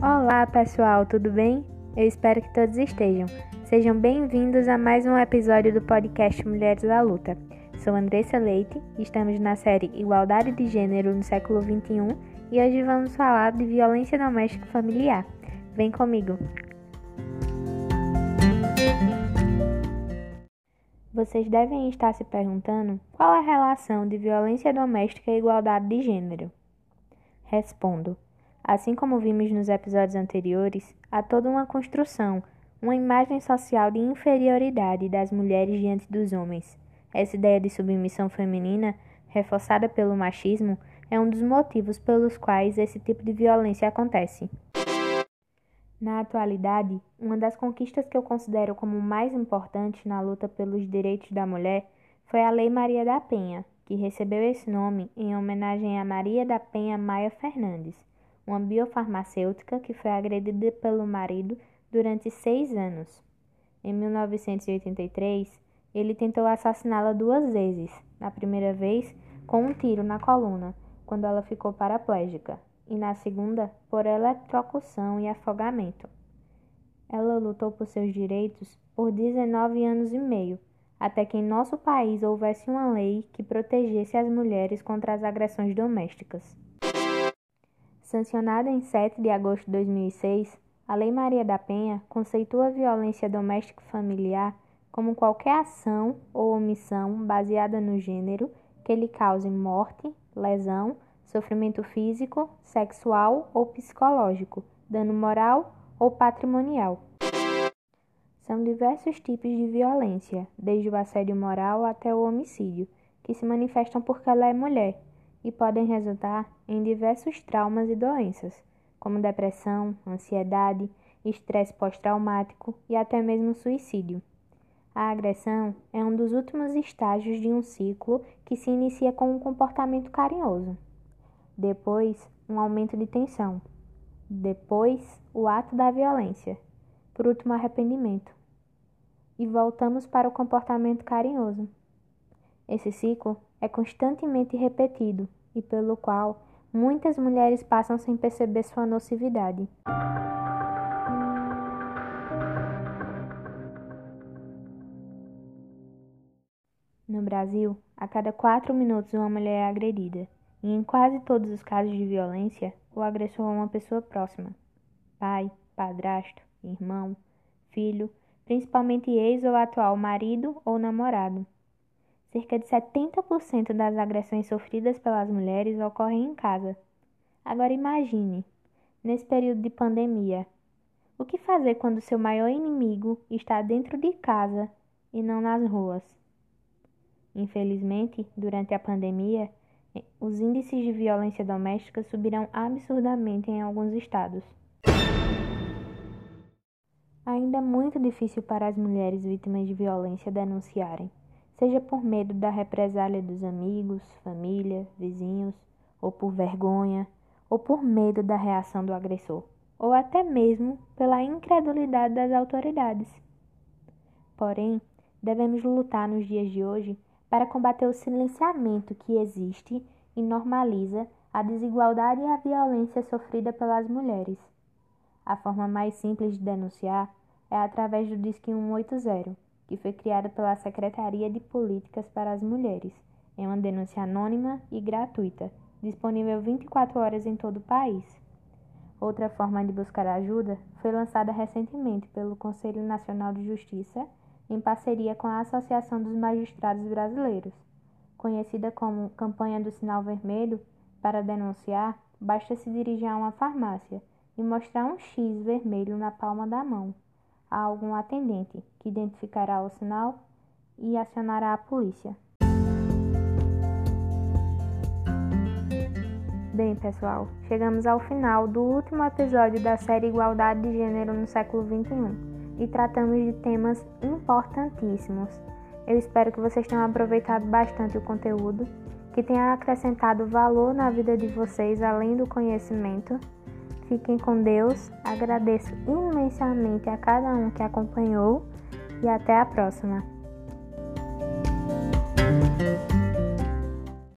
Olá, pessoal, tudo bem? Eu espero que todos estejam. Sejam bem-vindos a mais um episódio do podcast Mulheres da Luta. Sou Andressa Leite estamos na série Igualdade de Gênero no século XXI e hoje vamos falar de violência doméstica familiar. Vem comigo! Vocês devem estar se perguntando qual a relação de violência doméstica e igualdade de gênero. Respondo. Assim como vimos nos episódios anteriores, há toda uma construção, uma imagem social de inferioridade das mulheres diante dos homens. Essa ideia de submissão feminina, reforçada pelo machismo, é um dos motivos pelos quais esse tipo de violência acontece. Na atualidade, uma das conquistas que eu considero como mais importante na luta pelos direitos da mulher foi a Lei Maria da Penha, que recebeu esse nome em homenagem a Maria da Penha Maia Fernandes, uma biofarmacêutica que foi agredida pelo marido durante seis anos. Em 1983, ele tentou assassiná-la duas vezes. Na primeira vez, com um tiro na coluna, quando ela ficou paraplégica, e na segunda, por eletrocução e afogamento. Ela lutou por seus direitos por 19 anos e meio, até que em nosso país houvesse uma lei que protegesse as mulheres contra as agressões domésticas. Sancionada em 7 de agosto de 2006, a Lei Maria da Penha conceitua a violência doméstica familiar como qualquer ação ou omissão baseada no gênero que lhe cause morte, lesão, sofrimento físico, sexual ou psicológico, dano moral ou patrimonial. São diversos tipos de violência, desde o assédio moral até o homicídio, que se manifestam porque ela é mulher e podem resultar em diversos traumas e doenças, como depressão, ansiedade, estresse pós-traumático e até mesmo suicídio. A agressão é um dos últimos estágios de um ciclo que se inicia com um comportamento carinhoso. Depois, um aumento de tensão. Depois, o ato da violência. Por último, arrependimento. E voltamos para o comportamento carinhoso. Esse ciclo é constantemente repetido e pelo qual muitas mulheres passam sem perceber sua nocividade. No Brasil, a cada quatro minutos uma mulher é agredida, e em quase todos os casos de violência, o agressor é uma pessoa próxima: pai, padrasto, irmão, filho, principalmente ex ou atual marido ou namorado. Cerca de 70% das agressões sofridas pelas mulheres ocorrem em casa. Agora imagine, nesse período de pandemia, o que fazer quando seu maior inimigo está dentro de casa e não nas ruas? Infelizmente, durante a pandemia, os índices de violência doméstica subirão absurdamente em alguns estados. Ainda é muito difícil para as mulheres vítimas de violência denunciarem seja por medo da represália dos amigos, família, vizinhos, ou por vergonha, ou por medo da reação do agressor, ou até mesmo pela incredulidade das autoridades. Porém, devemos lutar nos dias de hoje para combater o silenciamento que existe e normaliza a desigualdade e a violência sofrida pelas mulheres. A forma mais simples de denunciar é através do Disque 180 que foi criada pela Secretaria de Políticas para as Mulheres. É uma denúncia anônima e gratuita, disponível 24 horas em todo o país. Outra forma de buscar ajuda foi lançada recentemente pelo Conselho Nacional de Justiça, em parceria com a Associação dos Magistrados Brasileiros. Conhecida como Campanha do Sinal Vermelho, para denunciar, basta se dirigir a uma farmácia e mostrar um X vermelho na palma da mão a algum atendente, que identificará o sinal e acionará a polícia. Bem, pessoal, chegamos ao final do último episódio da série Igualdade de Gênero no século XXI e tratamos de temas importantíssimos. Eu espero que vocês tenham aproveitado bastante o conteúdo, que tenha acrescentado valor na vida de vocês além do conhecimento Fiquem com Deus. Agradeço imensamente a cada um que acompanhou e até a próxima.